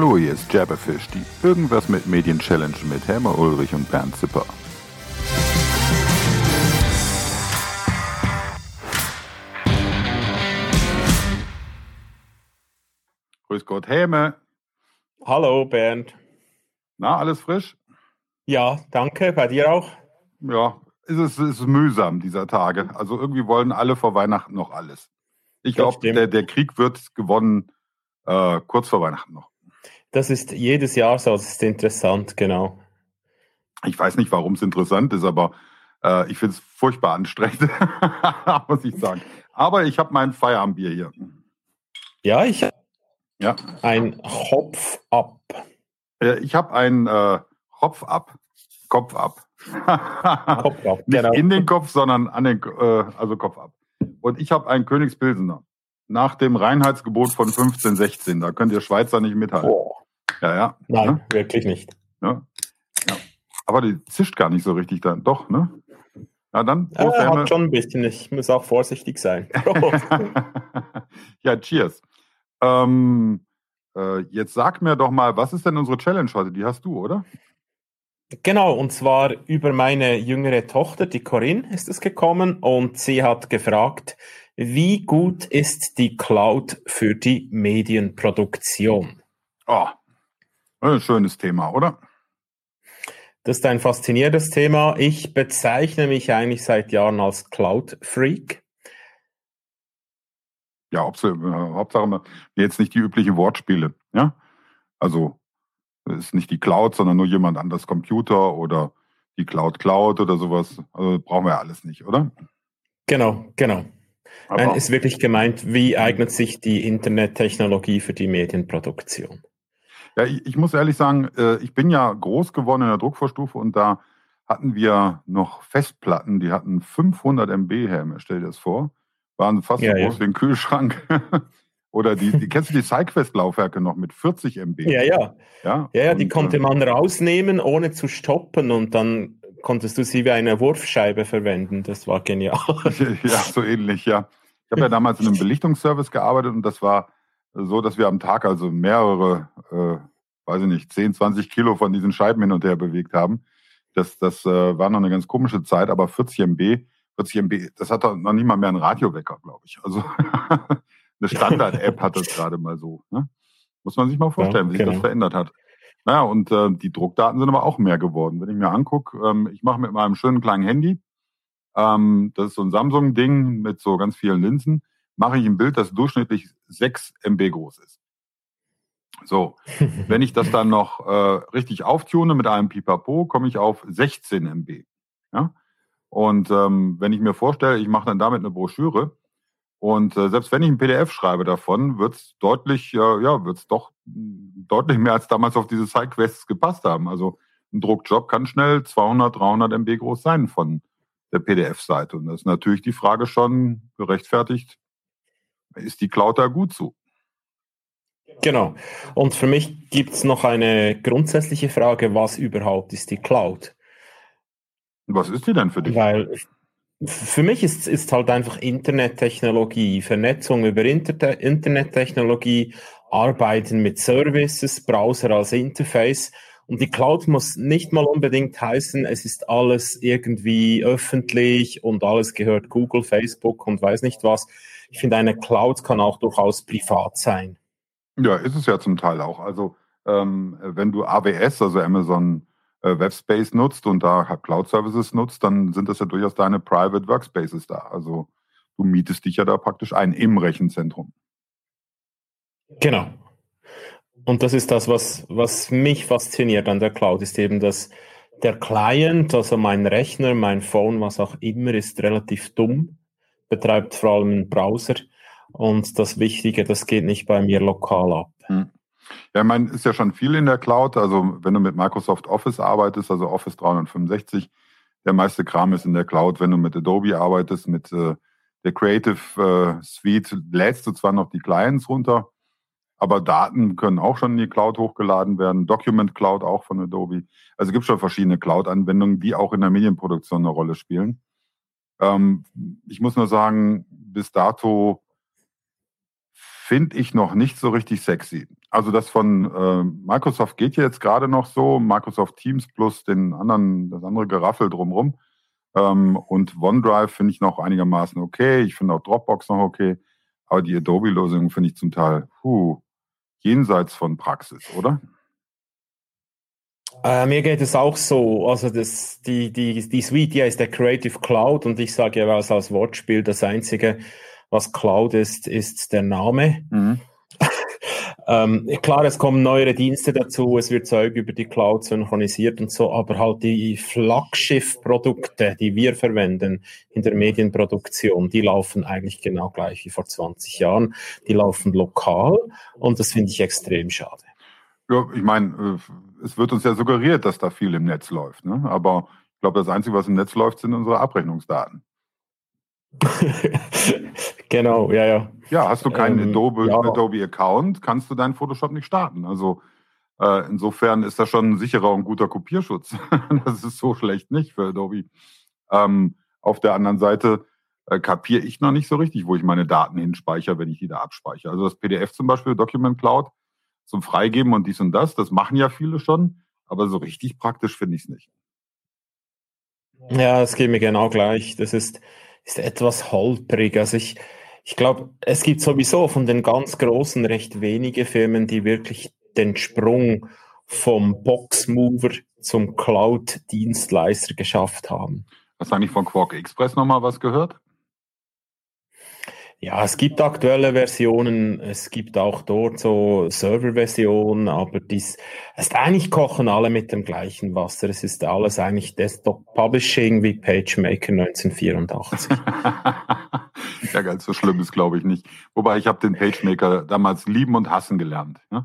Hallo, hier ist Jabberfish, die Irgendwas mit Medien Challenge mit Helmer Ulrich und Bernd Zipper. Grüß Gott, Helme. Hallo, Bernd. Na, alles frisch? Ja, danke. Bei dir auch? Ja, ist es ist mühsam dieser Tage. Also irgendwie wollen alle vor Weihnachten noch alles. Ich glaube, der, der Krieg wird gewonnen äh, kurz vor Weihnachten noch. Das ist jedes Jahr so, das ist interessant, genau. Ich weiß nicht, warum es interessant ist, aber äh, ich finde es furchtbar anstrengend, muss ich sagen. Aber ich habe mein Feierabendbier hier. Ja, ich habe ja. ein Hopf ab. Äh, ich habe ein äh, Hopf ab, Kopf ab. Kopf ab Nicht genau. in den Kopf, sondern an den, äh, also Kopf ab. Und ich habe einen Königspilsener. Nach dem Reinheitsgebot von 1516. Da könnt ihr Schweizer nicht mithalten. Oh. Ja, ja. Nein, ja? wirklich nicht. Ja. ja. Aber die zischt gar nicht so richtig dann. Doch, ne? Ja, dann. Ja, er hat schon ein bisschen. Ich muss auch vorsichtig sein. ja, cheers. Ähm, äh, jetzt sag mir doch mal, was ist denn unsere Challenge heute? Die hast du, oder? Genau, und zwar über meine jüngere Tochter, die Corinne, ist es gekommen und sie hat gefragt, wie gut ist die Cloud für die Medienproduktion? Oh, ein schönes Thema, oder? Das ist ein faszinierendes Thema. Ich bezeichne mich eigentlich seit Jahren als Cloud-Freak. Ja, Hauptsache jetzt nicht die üblichen Wortspiele. Ja, also ist nicht die Cloud, sondern nur jemand anders Computer oder die Cloud Cloud oder sowas. Also brauchen wir ja alles nicht, oder? Genau, genau. Aber Nein, ist wirklich gemeint, wie eignet sich die Internettechnologie für die Medienproduktion? Ja, ich, ich muss ehrlich sagen, äh, ich bin ja groß geworden in der Druckvorstufe und da hatten wir noch Festplatten, die hatten 500 MB Helme, stell dir das vor. Waren fast ja, so groß ja. wie ein Kühlschrank. Oder die, die kennst du die SideQuest-Laufwerke noch mit 40 MB? Ja, ja. Ja, ja, ja die konnte äh, man rausnehmen, ohne zu stoppen und dann konntest du sie wie eine Wurfscheibe verwenden. Das war genial. ja, so ähnlich, ja. Ich habe ja damals in einem Belichtungsservice gearbeitet und das war so, dass wir am Tag also mehrere, äh, weiß ich nicht, 10, 20 Kilo von diesen Scheiben hin und her bewegt haben. Das, das äh, war noch eine ganz komische Zeit, aber 40 MB, 40 MB, das hat noch nicht mal mehr einen Radiowecker, glaube ich. Also eine Standard-App hat das gerade mal so. Ne? Muss man sich mal vorstellen, ja, wie sich genau. das verändert hat. Naja, und äh, die Druckdaten sind aber auch mehr geworden. Wenn ich mir angucke, ähm, ich mache mit meinem schönen kleinen Handy, ähm, das ist so ein Samsung-Ding mit so ganz vielen Linsen, mache ich ein Bild, das durchschnittlich 6 MB groß ist. So, wenn ich das dann noch äh, richtig auftune mit einem Pipapo, komme ich auf 16 MB. Ja? Und ähm, wenn ich mir vorstelle, ich mache dann damit eine Broschüre, und äh, selbst wenn ich ein PDF schreibe davon, wird es deutlich, äh, ja, wird es doch deutlich mehr als damals auf diese Sidequests gepasst haben. Also ein Druckjob kann schnell 200, 300 MB groß sein von der PDF-Seite. Und das ist natürlich die Frage schon gerechtfertigt, ist die Cloud da gut zu? Genau. Und für mich gibt es noch eine grundsätzliche Frage, was überhaupt ist die Cloud? Was ist die denn für dich? Weil für mich ist, ist halt einfach Internettechnologie, Vernetzung über Inter Internettechnologie, Arbeiten mit Services, Browser als Interface. Und die Cloud muss nicht mal unbedingt heißen, es ist alles irgendwie öffentlich und alles gehört Google, Facebook und weiß nicht was. Ich finde, eine Cloud kann auch durchaus privat sein. Ja, ist es ja zum Teil auch. Also ähm, wenn du AWS, also Amazon äh, Webspace nutzt und da Cloud Services nutzt, dann sind das ja durchaus deine Private Workspaces da. Also du mietest dich ja da praktisch ein im Rechenzentrum. Genau. Und das ist das, was, was mich fasziniert an der Cloud, ist eben, dass der Client, also mein Rechner, mein Phone, was auch immer, ist relativ dumm, betreibt vor allem einen Browser. Und das Wichtige, das geht nicht bei mir lokal ab. Hm. Ja, ich meine, ist ja schon viel in der Cloud. Also wenn du mit Microsoft Office arbeitest, also Office 365, der meiste Kram ist in der Cloud. Wenn du mit Adobe arbeitest, mit äh, der Creative äh, Suite, lädst du zwar noch die Clients runter, aber Daten können auch schon in die Cloud hochgeladen werden. Document Cloud auch von Adobe. Also es gibt schon verschiedene Cloud-Anwendungen, die auch in der Medienproduktion eine Rolle spielen. Ähm, ich muss nur sagen, bis dato finde ich noch nicht so richtig sexy. Also das von äh, Microsoft geht ja jetzt gerade noch so, Microsoft Teams plus den anderen, das andere Geraffel drumrum. Ähm, und OneDrive finde ich noch einigermaßen okay. Ich finde auch Dropbox noch okay. Aber die Adobe-Lösung finde ich zum Teil puh, jenseits von Praxis, oder? Äh, mir geht es auch so. Also das, die, die, die Suite ja ist der Creative Cloud und ich sage ja was als Wortspiel, das Einzige, was Cloud ist, ist der Name. Mhm. ähm, klar, es kommen neuere Dienste dazu, es wird Zeug über die Cloud synchronisiert und so, aber halt die Flaggschiff-Produkte, die wir verwenden in der Medienproduktion, die laufen eigentlich genau gleich wie vor 20 Jahren. Die laufen lokal und das finde ich extrem schade. Ja, ich meine, äh, es wird uns ja suggeriert, dass da viel im Netz läuft. Ne? Aber ich glaube, das Einzige, was im Netz läuft, sind unsere Abrechnungsdaten. genau, ja, ja. Ja, hast du keinen ähm, Adobe, ja. Adobe Account, kannst du deinen Photoshop nicht starten. Also äh, insofern ist das schon ein sicherer und guter Kopierschutz. das ist so schlecht nicht für Adobe. Ähm, auf der anderen Seite äh, kapiere ich noch nicht so richtig, wo ich meine Daten hinspeichere, wenn ich die da abspeichere. Also das PDF zum Beispiel, Document Cloud, zum Freigeben und dies und das, das machen ja viele schon, aber so richtig praktisch finde ich es nicht. Ja, es geht mir genau gleich. Das ist, ist etwas holprig. Also ich, ich glaube, es gibt sowieso von den ganz großen recht wenige Firmen, die wirklich den Sprung vom Boxmover zum Cloud-Dienstleister geschafft haben. Hast du eigentlich von Quark Express nochmal was gehört? Ja, es gibt aktuelle Versionen, es gibt auch dort so Server-Versionen, aber dies, es ist eigentlich kochen alle mit dem gleichen Wasser. Es ist alles eigentlich Desktop Publishing wie PageMaker 1984. ja, ganz so schlimm ist, glaube ich, nicht. Wobei ich habe den PageMaker damals lieben und hassen gelernt. Ne?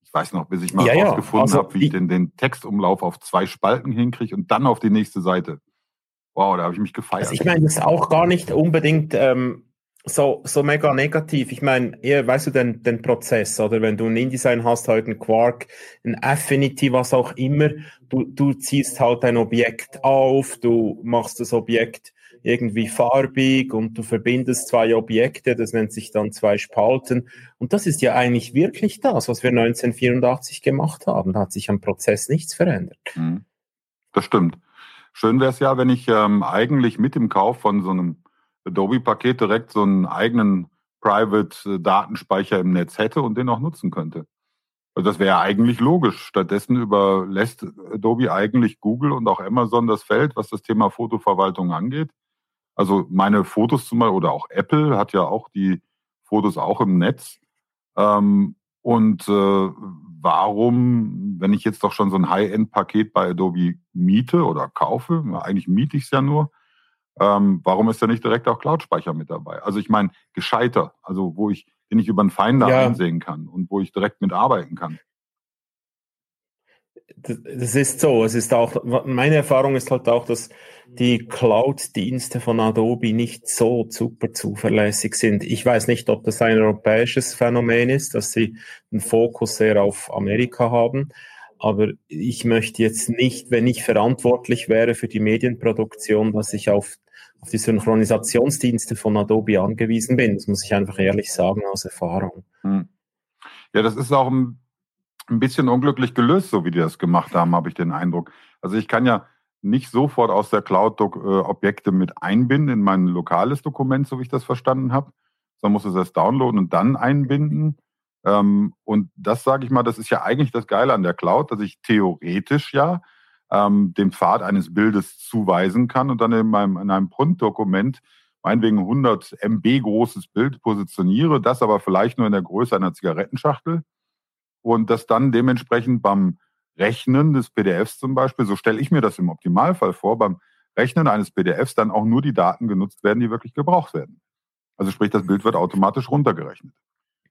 Ich weiß noch, bis ich mal ja, rausgefunden ja. also, habe, wie ich den, den Textumlauf auf zwei Spalten hinkriege und dann auf die nächste Seite. Wow, da habe ich mich gefeiert. Also ich meine, das ist auch gar nicht unbedingt ähm, so, so mega negativ. Ich meine, eher, weißt du, den, den Prozess, oder wenn du ein InDesign hast, halt ein Quark, ein Affinity, was auch immer, du, du ziehst halt ein Objekt auf, du machst das Objekt irgendwie farbig und du verbindest zwei Objekte, das nennt sich dann zwei Spalten. Und das ist ja eigentlich wirklich das, was wir 1984 gemacht haben. Da hat sich am Prozess nichts verändert. Mhm. Das stimmt. Schön wäre es ja, wenn ich ähm, eigentlich mit dem Kauf von so einem Adobe-Paket direkt so einen eigenen Private-Datenspeicher im Netz hätte und den auch nutzen könnte. Also das wäre eigentlich logisch. Stattdessen überlässt Adobe eigentlich Google und auch Amazon das Feld, was das Thema Fotoverwaltung angeht. Also meine Fotos zum Beispiel oder auch Apple hat ja auch die Fotos auch im Netz. Ähm, und äh, warum, wenn ich jetzt doch schon so ein High-End-Paket bei Adobe miete oder kaufe, eigentlich miete ich es ja nur, ähm, warum ist da nicht direkt auch Cloud-Speicher mit dabei? Also ich meine, gescheiter, also wo ich, den ich über einen Finder ja. einsehen kann und wo ich direkt mitarbeiten kann. Das ist so. Es ist auch, meine Erfahrung ist halt auch, dass die Cloud-Dienste von Adobe nicht so super zuverlässig sind. Ich weiß nicht, ob das ein europäisches Phänomen ist, dass sie den Fokus sehr auf Amerika haben. Aber ich möchte jetzt nicht, wenn ich verantwortlich wäre für die Medienproduktion, dass ich auf auf die Synchronisationsdienste von Adobe angewiesen bin. Das muss ich einfach ehrlich sagen aus Erfahrung. Hm. Ja, das ist auch ein, ein bisschen unglücklich gelöst, so wie die das gemacht haben, habe ich den Eindruck. Also ich kann ja nicht sofort aus der Cloud äh, Objekte mit einbinden in mein lokales Dokument, so wie ich das verstanden habe, sondern muss es erst downloaden und dann einbinden. Ähm, und das sage ich mal, das ist ja eigentlich das Geile an der Cloud, dass ich theoretisch ja ähm, dem Pfad eines Bildes zuweisen kann und dann in, meinem, in einem Print-Dokument meinetwegen 100 MB großes Bild positioniere, das aber vielleicht nur in der Größe einer Zigarettenschachtel und das dann dementsprechend beim Rechnen des PDFs zum Beispiel, so stelle ich mir das im Optimalfall vor, beim Rechnen eines PDFs dann auch nur die Daten genutzt werden, die wirklich gebraucht werden. Also sprich, das Bild wird automatisch runtergerechnet.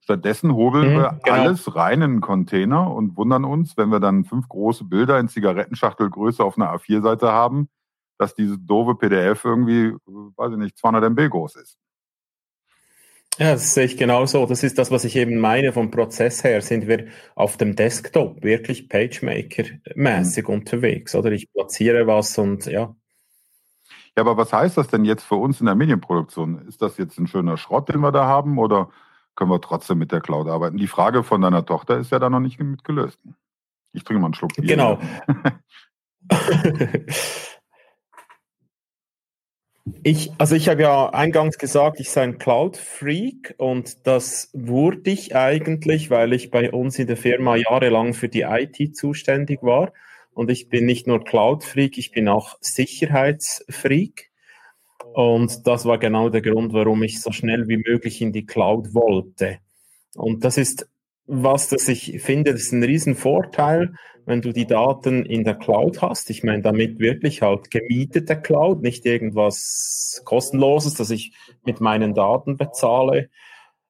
Stattdessen hobeln mhm, wir genau. alles rein in einen Container und wundern uns, wenn wir dann fünf große Bilder in Zigarettenschachtelgröße auf einer A4-Seite haben, dass diese doofe PDF irgendwie, weiß ich nicht, 200 MB groß ist. Ja, das sehe ich genauso. Das ist das, was ich eben meine. Vom Prozess her sind wir auf dem Desktop wirklich PageMaker-mäßig mhm. unterwegs, oder? Ich platziere was und ja. Ja, aber was heißt das denn jetzt für uns in der Medienproduktion? Ist das jetzt ein schöner Schrott, den wir da haben, oder können wir trotzdem mit der Cloud arbeiten. Die Frage von deiner Tochter ist ja da noch nicht mit gelöst. Ich trinke mal einen Schluck Bier. Genau. Ich, also ich habe ja eingangs gesagt, ich sei ein Cloud-Freak und das wurde ich eigentlich, weil ich bei uns in der Firma jahrelang für die IT zuständig war. Und ich bin nicht nur Cloud-Freak, ich bin auch Sicherheitsfreak. Und das war genau der Grund, warum ich so schnell wie möglich in die Cloud wollte. Und das ist was, das ich finde, das ist ein Riesenvorteil, wenn du die Daten in der Cloud hast. Ich meine damit wirklich halt gemietete Cloud, nicht irgendwas kostenloses, das ich mit meinen Daten bezahle,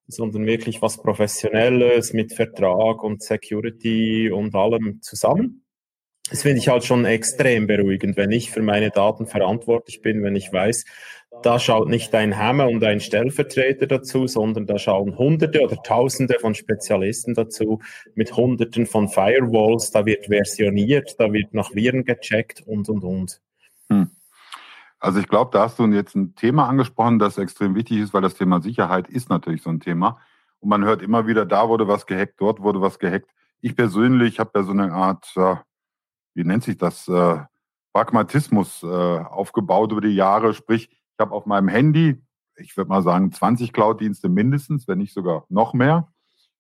sondern wirklich was Professionelles mit Vertrag und Security und allem zusammen. Das finde ich halt schon extrem beruhigend, wenn ich für meine Daten verantwortlich bin, wenn ich weiß, da schaut nicht ein Hammer und ein Stellvertreter dazu, sondern da schauen Hunderte oder Tausende von Spezialisten dazu mit Hunderten von Firewalls. Da wird versioniert, da wird nach Viren gecheckt und, und, und. Hm. Also ich glaube, da hast du jetzt ein Thema angesprochen, das extrem wichtig ist, weil das Thema Sicherheit ist natürlich so ein Thema. Und man hört immer wieder, da wurde was gehackt, dort wurde was gehackt. Ich persönlich habe ja so eine Art, wie nennt sich das, äh, Pragmatismus äh, aufgebaut über die Jahre. Sprich, ich habe auf meinem Handy, ich würde mal sagen, 20 Cloud-Dienste mindestens, wenn nicht sogar noch mehr,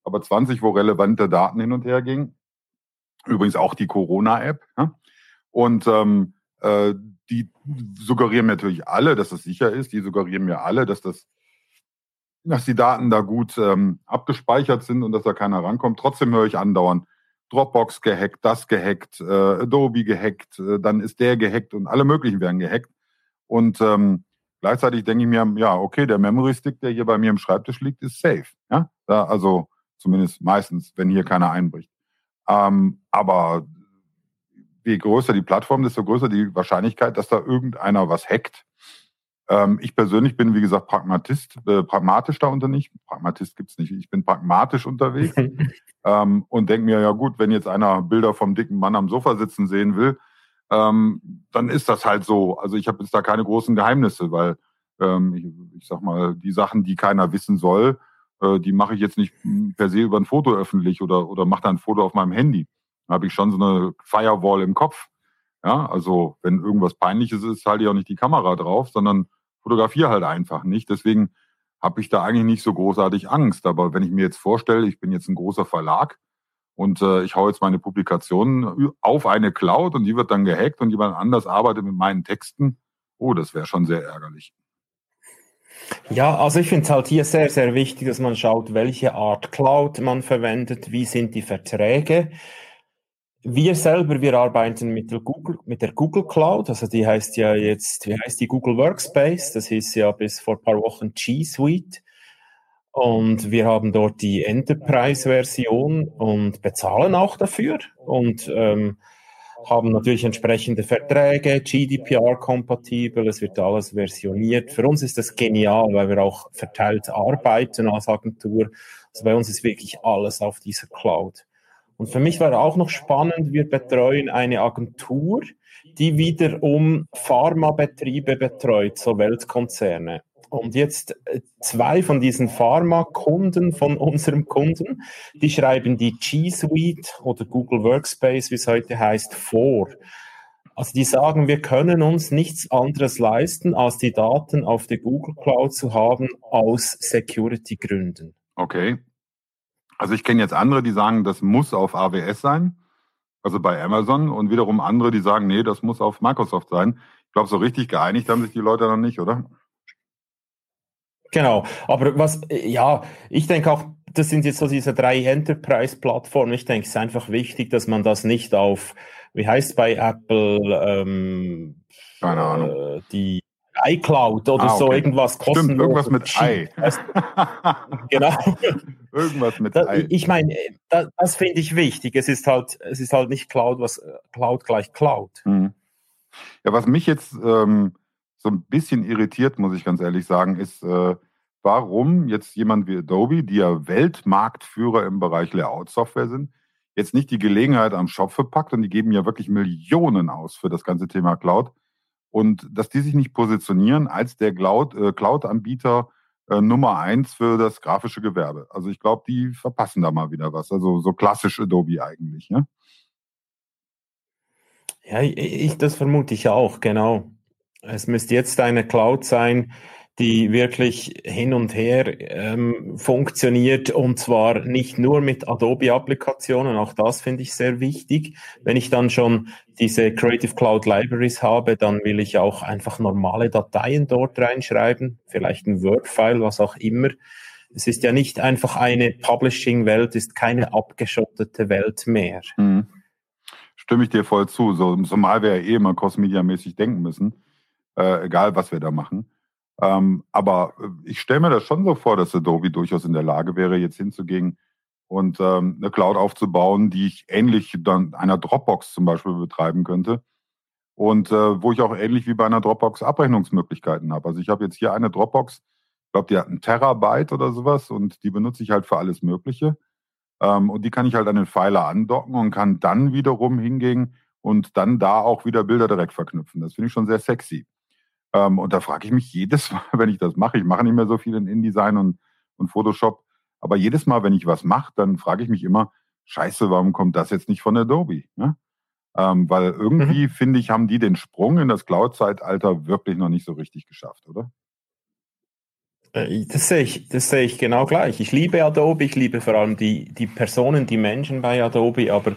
aber 20, wo relevante Daten hin und her gingen. Übrigens auch die Corona-App. Ja? Und ähm, äh, die suggerieren mir natürlich alle, dass es sicher ist. Die suggerieren mir alle, dass das dass die Daten da gut ähm, abgespeichert sind und dass da keiner rankommt. Trotzdem höre ich andauernd, Dropbox gehackt, das gehackt, äh, Adobe gehackt, äh, dann ist der gehackt und alle möglichen werden gehackt. Und ähm, gleichzeitig denke ich mir, ja, okay, der Memory Stick, der hier bei mir im Schreibtisch liegt, ist safe. Ja? Da, also zumindest meistens, wenn hier keiner einbricht. Ähm, aber je größer die Plattform, desto größer die Wahrscheinlichkeit, dass da irgendeiner was hackt. Ähm, ich persönlich bin, wie gesagt, Pragmatist, äh, pragmatisch da unterwegs. Pragmatist gibt's nicht. Ich bin pragmatisch unterwegs ähm, und denke mir, ja gut, wenn jetzt einer Bilder vom dicken Mann am Sofa sitzen sehen will, ähm, dann ist das halt so. Also ich habe jetzt da keine großen Geheimnisse, weil ähm, ich, ich sag mal, die Sachen, die keiner wissen soll, äh, die mache ich jetzt nicht per se über ein Foto öffentlich oder, oder mache da ein Foto auf meinem Handy. Da habe ich schon so eine Firewall im Kopf. Ja, also wenn irgendwas Peinliches ist, halte ich auch nicht die Kamera drauf, sondern fotografiere halt einfach nicht. Deswegen habe ich da eigentlich nicht so großartig Angst. Aber wenn ich mir jetzt vorstelle, ich bin jetzt ein großer Verlag und äh, ich hau jetzt meine Publikationen auf eine Cloud und die wird dann gehackt und jemand anders arbeitet mit meinen Texten. Oh, das wäre schon sehr ärgerlich. Ja, also ich finde es halt hier sehr, sehr wichtig, dass man schaut, welche Art Cloud man verwendet, wie sind die Verträge. Wir selber, wir arbeiten mit der Google, mit der Google Cloud, also die heißt ja jetzt, wie heißt die Google Workspace? Das hieß ja bis vor paar Wochen G Suite. Und wir haben dort die Enterprise-Version und bezahlen auch dafür und ähm, haben natürlich entsprechende Verträge, GDPR-kompatibel, es wird alles versioniert. Für uns ist das genial, weil wir auch verteilt arbeiten als Agentur. Also bei uns ist wirklich alles auf dieser Cloud. Und für mich war auch noch spannend, wir betreuen eine Agentur, die wiederum Pharmabetriebe betreut, so Weltkonzerne. Und jetzt äh, zwei von diesen Pharma-Kunden von unserem Kunden, die schreiben die G Suite oder Google Workspace, wie es heute heißt, vor. Also die sagen, wir können uns nichts anderes leisten, als die Daten auf der Google Cloud zu haben aus Security-Gründen. Okay. Also ich kenne jetzt andere, die sagen, das muss auf AWS sein, also bei Amazon, und wiederum andere, die sagen, nee, das muss auf Microsoft sein. Ich glaube, so richtig geeinigt haben sich die Leute noch nicht, oder? Genau, aber was, ja, ich denke auch, das sind jetzt so diese drei Enterprise-Plattformen. Ich denke, es ist einfach wichtig, dass man das nicht auf, wie heißt es bei Apple, ähm, keine Ahnung, äh, die iCloud oder ah, okay. so irgendwas kostenlos. Stimmt, irgendwas mit i. genau. irgendwas mit i. Ich meine, das, das finde ich wichtig. Es ist halt, es ist halt nicht Cloud, was Cloud gleich Cloud. Hm. Ja, was mich jetzt ähm, so ein bisschen irritiert, muss ich ganz ehrlich sagen, ist, äh, warum jetzt jemand wie Adobe, die ja Weltmarktführer im Bereich Layout-Software sind, jetzt nicht die Gelegenheit am Schopfe packt und die geben ja wirklich Millionen aus für das ganze Thema Cloud und dass die sich nicht positionieren als der äh, Cloud-Anbieter, äh, Nummer eins für das grafische Gewerbe. Also ich glaube, die verpassen da mal wieder was. Also so klassisch Adobe eigentlich. Ja, ja ich, das vermute ich auch, genau. Es müsste jetzt eine Cloud sein, die wirklich hin und her ähm, funktioniert und zwar nicht nur mit Adobe-Applikationen, auch das finde ich sehr wichtig. Wenn ich dann schon diese Creative Cloud Libraries habe, dann will ich auch einfach normale Dateien dort reinschreiben, vielleicht ein Word-File, was auch immer. Es ist ja nicht einfach eine Publishing-Welt, ist keine abgeschottete Welt mehr. Mhm. Stimme ich dir voll zu. So, zumal wir ja eh immer cross-media-mäßig denken müssen, äh, egal was wir da machen. Ähm, aber äh, ich stelle mir das schon so vor, dass Adobe durchaus in der Lage wäre, jetzt hinzugehen und ähm, eine Cloud aufzubauen, die ich ähnlich dann einer Dropbox zum Beispiel betreiben könnte. Und äh, wo ich auch ähnlich wie bei einer Dropbox Abrechnungsmöglichkeiten habe. Also ich habe jetzt hier eine Dropbox, ich glaube, die hat einen Terabyte oder sowas und die benutze ich halt für alles Mögliche. Ähm, und die kann ich halt an den Pfeiler andocken und kann dann wiederum hingehen und dann da auch wieder Bilder direkt verknüpfen. Das finde ich schon sehr sexy. Ähm, und da frage ich mich jedes Mal, wenn ich das mache, ich mache nicht mehr so viel in InDesign und, und Photoshop, aber jedes Mal, wenn ich was mache, dann frage ich mich immer, scheiße, warum kommt das jetzt nicht von Adobe? Ne? Ähm, weil irgendwie, mhm. finde ich, haben die den Sprung in das Cloud-Zeitalter wirklich noch nicht so richtig geschafft, oder? Äh, das sehe ich, das sehe ich genau gleich. Ich liebe Adobe, ich liebe vor allem die, die Personen, die Menschen bei Adobe, aber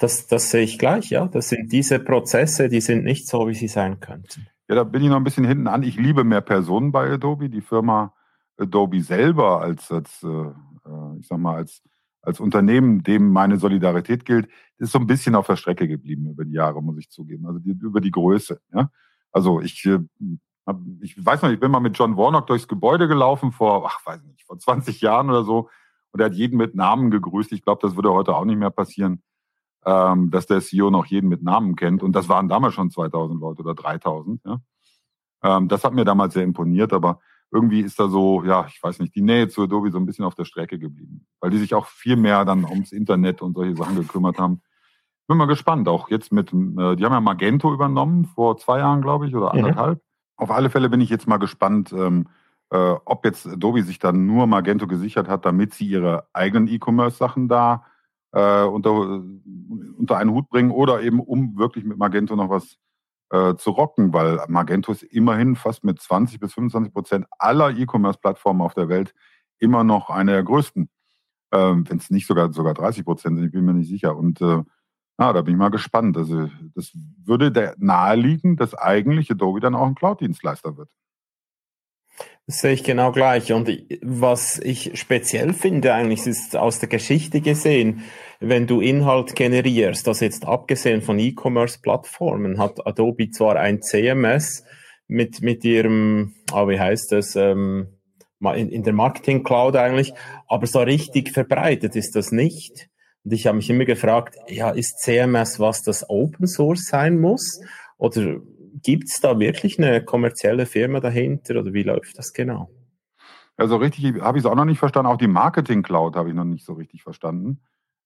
das, das sehe ich gleich, ja. Das sind diese Prozesse, die sind nicht so, wie sie sein könnten. Ja, da bin ich noch ein bisschen hinten an. Ich liebe mehr Personen bei Adobe. Die Firma Adobe selber als, als äh, äh, ich sag mal, als, als Unternehmen, dem meine Solidarität gilt, ist so ein bisschen auf der Strecke geblieben über die Jahre, muss ich zugeben. Also die, über die Größe. Ja? Also ich, äh, hab, ich weiß noch, ich bin mal mit John Warnock durchs Gebäude gelaufen vor, ach, weiß nicht, vor 20 Jahren oder so. Und er hat jeden mit Namen gegrüßt. Ich glaube, das würde heute auch nicht mehr passieren ähm, dass der CEO noch jeden mit Namen kennt. Und das waren damals schon 2000 Leute oder 3000. Ja? Ähm, das hat mir damals sehr imponiert, aber irgendwie ist da so, ja, ich weiß nicht, die Nähe zu Adobe so ein bisschen auf der Strecke geblieben, weil die sich auch viel mehr dann ums Internet und solche Sachen gekümmert haben. Bin mal gespannt, auch jetzt mit, äh, die haben ja Magento übernommen vor zwei Jahren, glaube ich, oder mhm. anderthalb. Mhm. Auf alle Fälle bin ich jetzt mal gespannt, ähm, äh, ob jetzt Adobe sich dann nur Magento gesichert hat, damit sie ihre eigenen E-Commerce-Sachen da äh, unter, unter einen Hut bringen oder eben um wirklich mit Magento noch was äh, zu rocken, weil Magento ist immerhin fast mit 20 bis 25 Prozent aller E-Commerce-Plattformen auf der Welt immer noch eine der größten. Ähm, Wenn es nicht sogar sogar 30 Prozent sind, ich bin mir nicht sicher. Und äh, na, da bin ich mal gespannt. Also das würde der naheliegen, dass eigentlich Adobe dann auch ein Cloud-Dienstleister wird. Das sehe ich genau gleich. Und was ich speziell finde eigentlich, ist aus der Geschichte gesehen, wenn du Inhalt generierst, das jetzt abgesehen von E-Commerce-Plattformen, hat Adobe zwar ein CMS mit, mit ihrem, ah, wie heißt das, ähm, in, in der Marketing Cloud eigentlich, aber so richtig verbreitet ist das nicht. Und ich habe mich immer gefragt, ja, ist CMS was, das Open Source sein muss? Oder gibt es da wirklich eine kommerzielle Firma dahinter oder wie läuft das genau? Also richtig habe ich es auch noch nicht verstanden. Auch die Marketing Cloud habe ich noch nicht so richtig verstanden.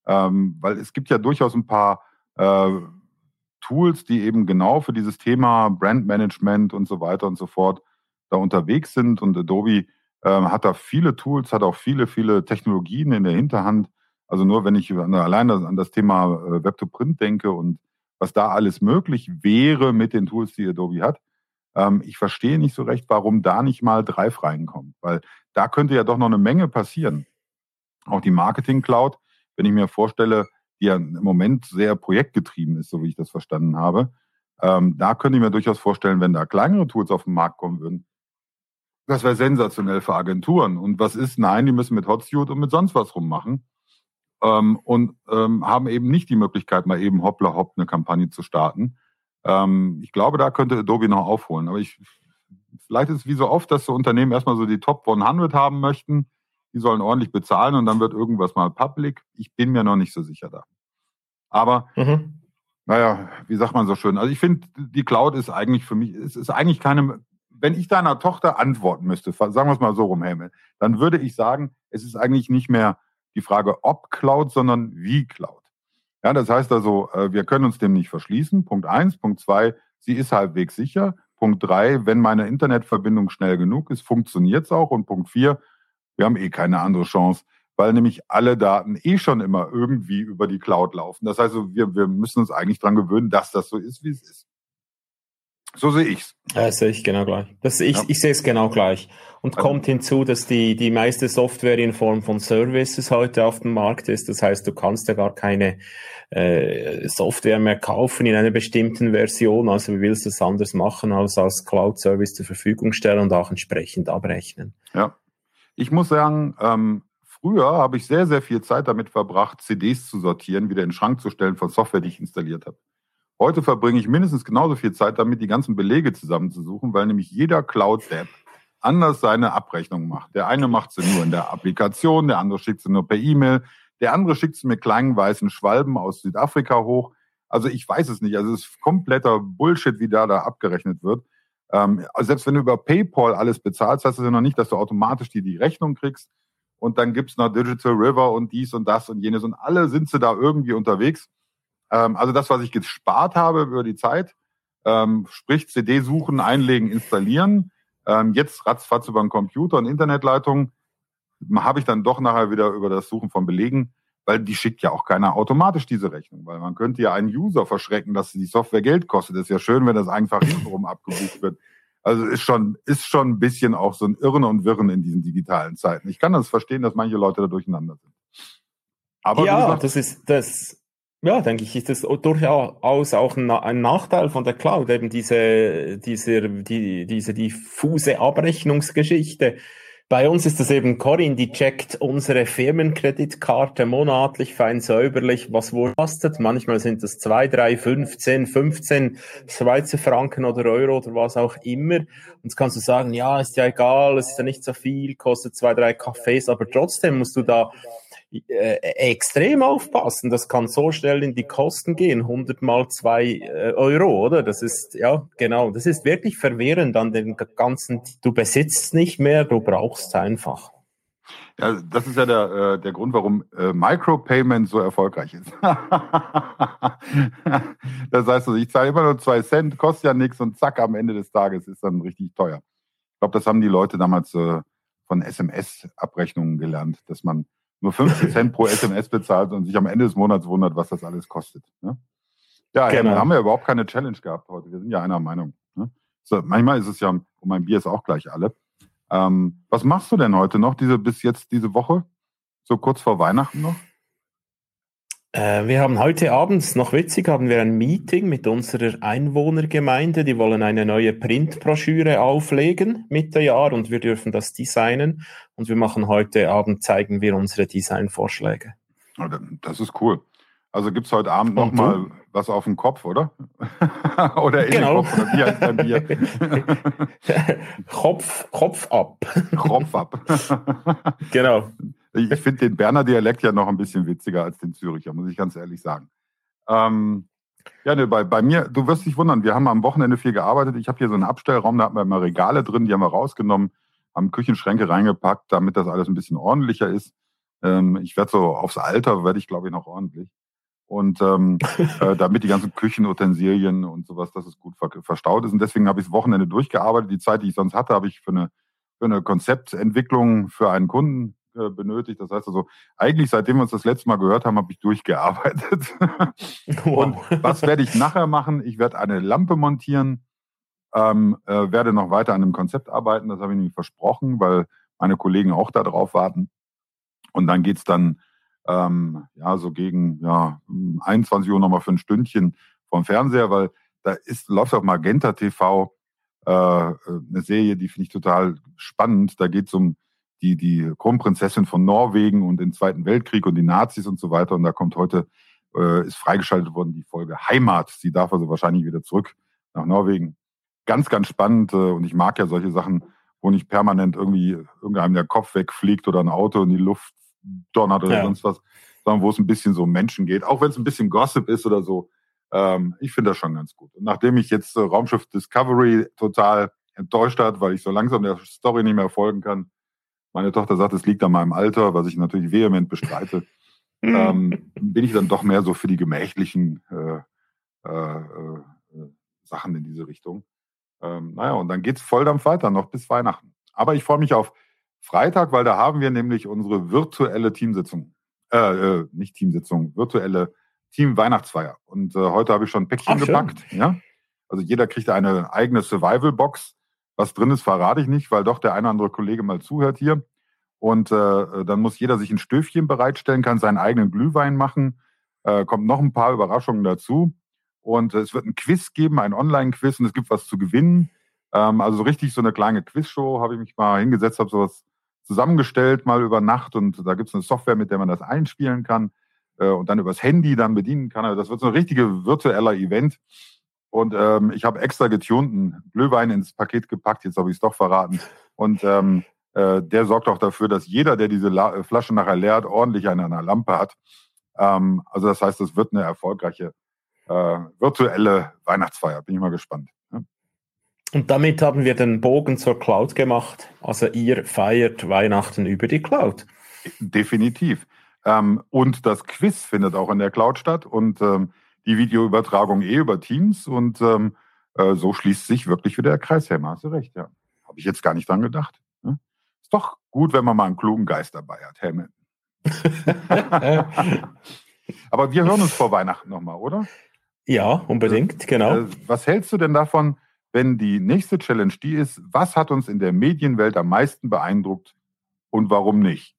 Ähm, weil es gibt ja durchaus ein paar äh, Tools, die eben genau für dieses Thema Brandmanagement und so weiter und so fort da unterwegs sind. Und Adobe äh, hat da viele Tools, hat auch viele, viele Technologien in der Hinterhand. Also nur wenn ich alleine an das Thema äh, Web-to-Print denke und was da alles möglich wäre mit den Tools, die Adobe hat. Ähm, ich verstehe nicht so recht, warum da nicht mal Drive reinkommt, weil da könnte ja doch noch eine Menge passieren. Auch die Marketing Cloud, wenn ich mir vorstelle, die ja im Moment sehr projektgetrieben ist, so wie ich das verstanden habe, ähm, da könnte ich mir durchaus vorstellen, wenn da kleinere Tools auf den Markt kommen würden, das wäre sensationell für Agenturen. Und was ist? Nein, die müssen mit Hotsuite und mit sonst was rummachen ähm, und ähm, haben eben nicht die Möglichkeit, mal eben hoppla hopp eine Kampagne zu starten. Ähm, ich glaube, da könnte Adobe noch aufholen. Aber ich, vielleicht ist es wie so oft, dass so Unternehmen erstmal so die Top 100 haben möchten. Die sollen ordentlich bezahlen und dann wird irgendwas mal public. Ich bin mir noch nicht so sicher da. Aber, mhm. naja, wie sagt man so schön? Also ich finde, die Cloud ist eigentlich für mich, es ist eigentlich keine, wenn ich deiner Tochter antworten müsste, sagen wir es mal so rum, Helmut, dann würde ich sagen, es ist eigentlich nicht mehr die Frage, ob Cloud, sondern wie Cloud. Ja, das heißt also, äh, wir können uns dem nicht verschließen. Punkt eins. Punkt zwei, sie ist halbwegs sicher. Punkt drei, wenn meine Internetverbindung schnell genug ist, funktioniert es auch. Und Punkt vier, wir haben eh keine andere Chance, weil nämlich alle Daten eh schon immer irgendwie über die Cloud laufen. Das heißt, wir, wir müssen uns eigentlich dran gewöhnen, dass das so ist, wie es ist. So sehe ich's. Ja, sehe ich genau gleich. Das, ich, ja. ich sehe es genau gleich. Und also, kommt hinzu, dass die, die meiste Software in Form von Services heute auf dem Markt ist. Das heißt, du kannst ja gar keine äh, Software mehr kaufen in einer bestimmten Version. Also wie willst du es anders machen, als als Cloud-Service zur Verfügung stellen und auch entsprechend abrechnen? Ja. Ich muss sagen, ähm, früher habe ich sehr, sehr viel Zeit damit verbracht, CDs zu sortieren, wieder in den Schrank zu stellen von Software, die ich installiert habe. Heute verbringe ich mindestens genauso viel Zeit damit, die ganzen Belege zusammenzusuchen, weil nämlich jeder Cloud-App anders seine Abrechnung macht. Der eine macht sie nur in der Applikation, der andere schickt sie nur per E-Mail, der andere schickt sie mit kleinen weißen Schwalben aus Südafrika hoch. Also ich weiß es nicht. Also es ist kompletter Bullshit, wie da da abgerechnet wird. Ähm, also selbst wenn du über PayPal alles bezahlst, heißt das ja noch nicht, dass du automatisch die, die Rechnung kriegst. Und dann gibt's noch Digital River und dies und das und jenes und alle sind sie da irgendwie unterwegs. Ähm, also das, was ich gespart habe über die Zeit, ähm, sprich CD suchen, einlegen, installieren. Ähm, jetzt ratzfatz über einen Computer und Internetleitung habe ich dann doch nachher wieder über das Suchen von Belegen, weil die schickt ja auch keiner automatisch diese Rechnung, weil man könnte ja einen User verschrecken, dass die Software Geld kostet. Das ist ja schön, wenn das einfach hintenrum abgebucht wird. Also ist schon, ist schon ein bisschen auch so ein Irren und Wirren in diesen digitalen Zeiten. Ich kann das verstehen, dass manche Leute da durcheinander sind. Aber ja, gesagt, das ist das ja, denke ich, ist das durchaus auch ein Nachteil von der Cloud, eben diese, diese, die, diese diffuse Abrechnungsgeschichte. Bei uns ist das eben Corinne, die checkt unsere Firmenkreditkarte monatlich fein säuberlich, was wohl kostet. Manchmal sind das zwei, drei, 15, 15 Schweizer Franken oder Euro oder was auch immer. Und jetzt kannst du sagen, ja, ist ja egal, es ist ja nicht so viel, kostet zwei, drei Kaffees, aber trotzdem musst du da äh, extrem aufpassen. Das kann so schnell in die Kosten gehen, 100 mal 2 äh, Euro, oder? Das ist, ja, genau, das ist wirklich verwirrend an den ganzen, du besitzt nicht mehr, du brauchst einfach. Ja, das ist ja der, äh, der Grund, warum äh, Micropayment so erfolgreich ist. das heißt, also, ich zahle immer nur zwei Cent, kostet ja nichts und zack, am Ende des Tages ist dann richtig teuer. Ich glaube, das haben die Leute damals äh, von SMS-Abrechnungen gelernt, dass man nur 50 Cent pro SMS bezahlt und sich am Ende des Monats wundert, was das alles kostet. Ne? Ja, genau. wir haben ja überhaupt keine Challenge gehabt heute. Wir sind ja einer Meinung. Ne? So, manchmal ist es ja, und mein Bier ist auch gleich alle. Ähm, was machst du denn heute noch, diese bis jetzt diese Woche? So kurz vor Weihnachten noch? Äh, wir haben heute Abend, noch witzig, haben wir ein Meeting mit unserer Einwohnergemeinde. Die wollen eine neue Printbroschüre auflegen Mitte Jahr und wir dürfen das designen. Und wir machen heute Abend, zeigen wir unsere Designvorschläge. Das ist cool. Also gibt es heute Abend nochmal was auf dem Kopf, oder? oder in genau. den Kopf, oder wie heißt dein Bier? Kopf, Kopf ab. Kopf ab. genau. Ich finde den Berner Dialekt ja noch ein bisschen witziger als den Züricher, muss ich ganz ehrlich sagen. Ähm, ja, ne, bei, bei mir, du wirst dich wundern, wir haben am Wochenende viel gearbeitet. Ich habe hier so einen Abstellraum, da hatten wir immer Regale drin, die haben wir rausgenommen, haben Küchenschränke reingepackt, damit das alles ein bisschen ordentlicher ist. Ähm, ich werde so aufs Alter, werde ich glaube ich noch ordentlich. Und ähm, äh, damit die ganzen Küchenutensilien und sowas, dass es gut ver verstaut ist. Und deswegen habe ich das Wochenende durchgearbeitet. Die Zeit, die ich sonst hatte, habe ich für eine, für eine Konzeptentwicklung für einen Kunden benötigt. Das heißt also, eigentlich seitdem wir uns das letzte Mal gehört haben, habe ich durchgearbeitet. Und was werde ich nachher machen? Ich werde eine Lampe montieren, ähm, äh, werde noch weiter an einem Konzept arbeiten, das habe ich nämlich versprochen, weil meine Kollegen auch da drauf warten. Und dann geht's dann ähm, ja so gegen ja, 21 Uhr nochmal für ein Stündchen vom Fernseher, weil da ist, läuft auf Magenta TV äh, äh, eine Serie, die finde ich total spannend. Da geht es um die, die Kronprinzessin von Norwegen und den Zweiten Weltkrieg und die Nazis und so weiter. Und da kommt heute, äh, ist freigeschaltet worden die Folge Heimat. Sie darf also wahrscheinlich wieder zurück nach Norwegen. Ganz, ganz spannend. Äh, und ich mag ja solche Sachen, wo nicht permanent irgendwie irgendeinem der Kopf wegfliegt oder ein Auto in die Luft donnert oder ja. sonst was, sondern wo es ein bisschen so um Menschen geht. Auch wenn es ein bisschen Gossip ist oder so. Ähm, ich finde das schon ganz gut. Und nachdem ich jetzt äh, Raumschiff Discovery total enttäuscht hat, weil ich so langsam der Story nicht mehr folgen kann, meine Tochter sagt, es liegt an meinem Alter, was ich natürlich vehement bestreite. ähm, bin ich dann doch mehr so für die gemächlichen äh, äh, äh, Sachen in diese Richtung. ähm, naja, und dann geht's Volldampf weiter, noch bis Weihnachten. Aber ich freue mich auf Freitag, weil da haben wir nämlich unsere virtuelle Teamsitzung. Äh, äh, nicht Teamsitzung, virtuelle Team-Weihnachtsfeier. Und äh, heute habe ich schon ein Päckchen Ach, gepackt. Ja? Also jeder kriegt eine eigene Survival-Box. Was drin ist, verrate ich nicht, weil doch der eine oder andere Kollege mal zuhört hier. Und äh, dann muss jeder sich ein Stöfchen bereitstellen, kann seinen eigenen Glühwein machen. Äh, kommt noch ein paar Überraschungen dazu. Und es wird ein Quiz geben, ein Online-Quiz und es gibt was zu gewinnen. Ähm, also richtig so eine kleine Quizshow habe ich mich mal hingesetzt, habe sowas zusammengestellt mal über Nacht und da gibt es eine Software, mit der man das einspielen kann äh, und dann übers Handy dann bedienen kann. Also das wird so ein richtiger virtueller Event. Und ähm, ich habe extra getunten Glühwein ins Paket gepackt, jetzt habe ich es doch verraten. Und ähm, äh, der sorgt auch dafür, dass jeder, der diese La Flasche nachher leert, ordentlich eine, eine Lampe hat. Ähm, also das heißt, es wird eine erfolgreiche äh, virtuelle Weihnachtsfeier. Bin ich mal gespannt. Ja. Und damit haben wir den Bogen zur Cloud gemacht. Also ihr feiert Weihnachten über die Cloud. Definitiv. Ähm, und das Quiz findet auch in der Cloud statt und ähm, die Videoübertragung eh über Teams und ähm, äh, so schließt sich wirklich wieder der Kreis. Helmer, hast du recht, ja. Habe ich jetzt gar nicht dran gedacht. Ne? Ist doch gut, wenn man mal einen klugen Geist dabei hat, Helmut. Aber wir hören uns vor Weihnachten nochmal, oder? Ja, unbedingt, genau. Äh, was hältst du denn davon, wenn die nächste Challenge die ist, was hat uns in der Medienwelt am meisten beeindruckt und warum nicht?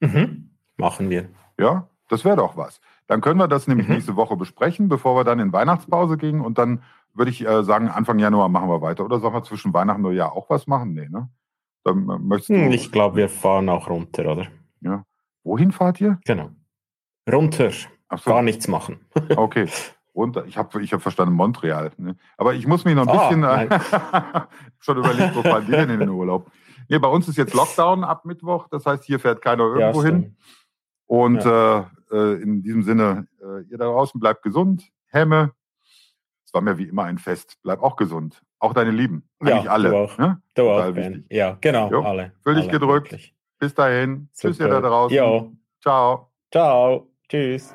Mhm. Machen wir. Ja, das wäre doch was. Dann können wir das nämlich mhm. nächste Woche besprechen, bevor wir dann in Weihnachtspause gehen. Und dann würde ich äh, sagen, Anfang Januar machen wir weiter. Oder sollen wir zwischen Weihnachten und Neujahr auch was machen? Nee, ne? Dann, äh, möchtest du, hm, ich glaube, wir fahren auch runter, oder? Ja. Wohin fahrt ihr? Genau. Runter. So. Gar nichts machen. okay. Runter. Ich habe ich hab verstanden, Montreal. Ne? Aber ich muss mich noch ein ah, bisschen äh, schon überlegt, wo fahren die denn in den Urlaub? Nee, bei uns ist jetzt Lockdown ab Mittwoch. Das heißt, hier fährt keiner irgendwo ja, hin. Und ja. äh, äh in diesem Sinne, äh, ihr da draußen bleibt gesund. Hemme. Es war mir wie immer ein Fest. Bleib auch gesund. Auch deine Lieben. Eigentlich ja, alle. Du auch. Ne? Du auch, Ja, genau. Jo, alle. Fühl dich gedrückt. Wirklich. Bis dahin. Super. Tschüss, ihr da draußen. Jo. Ciao. Ciao. Tschüss.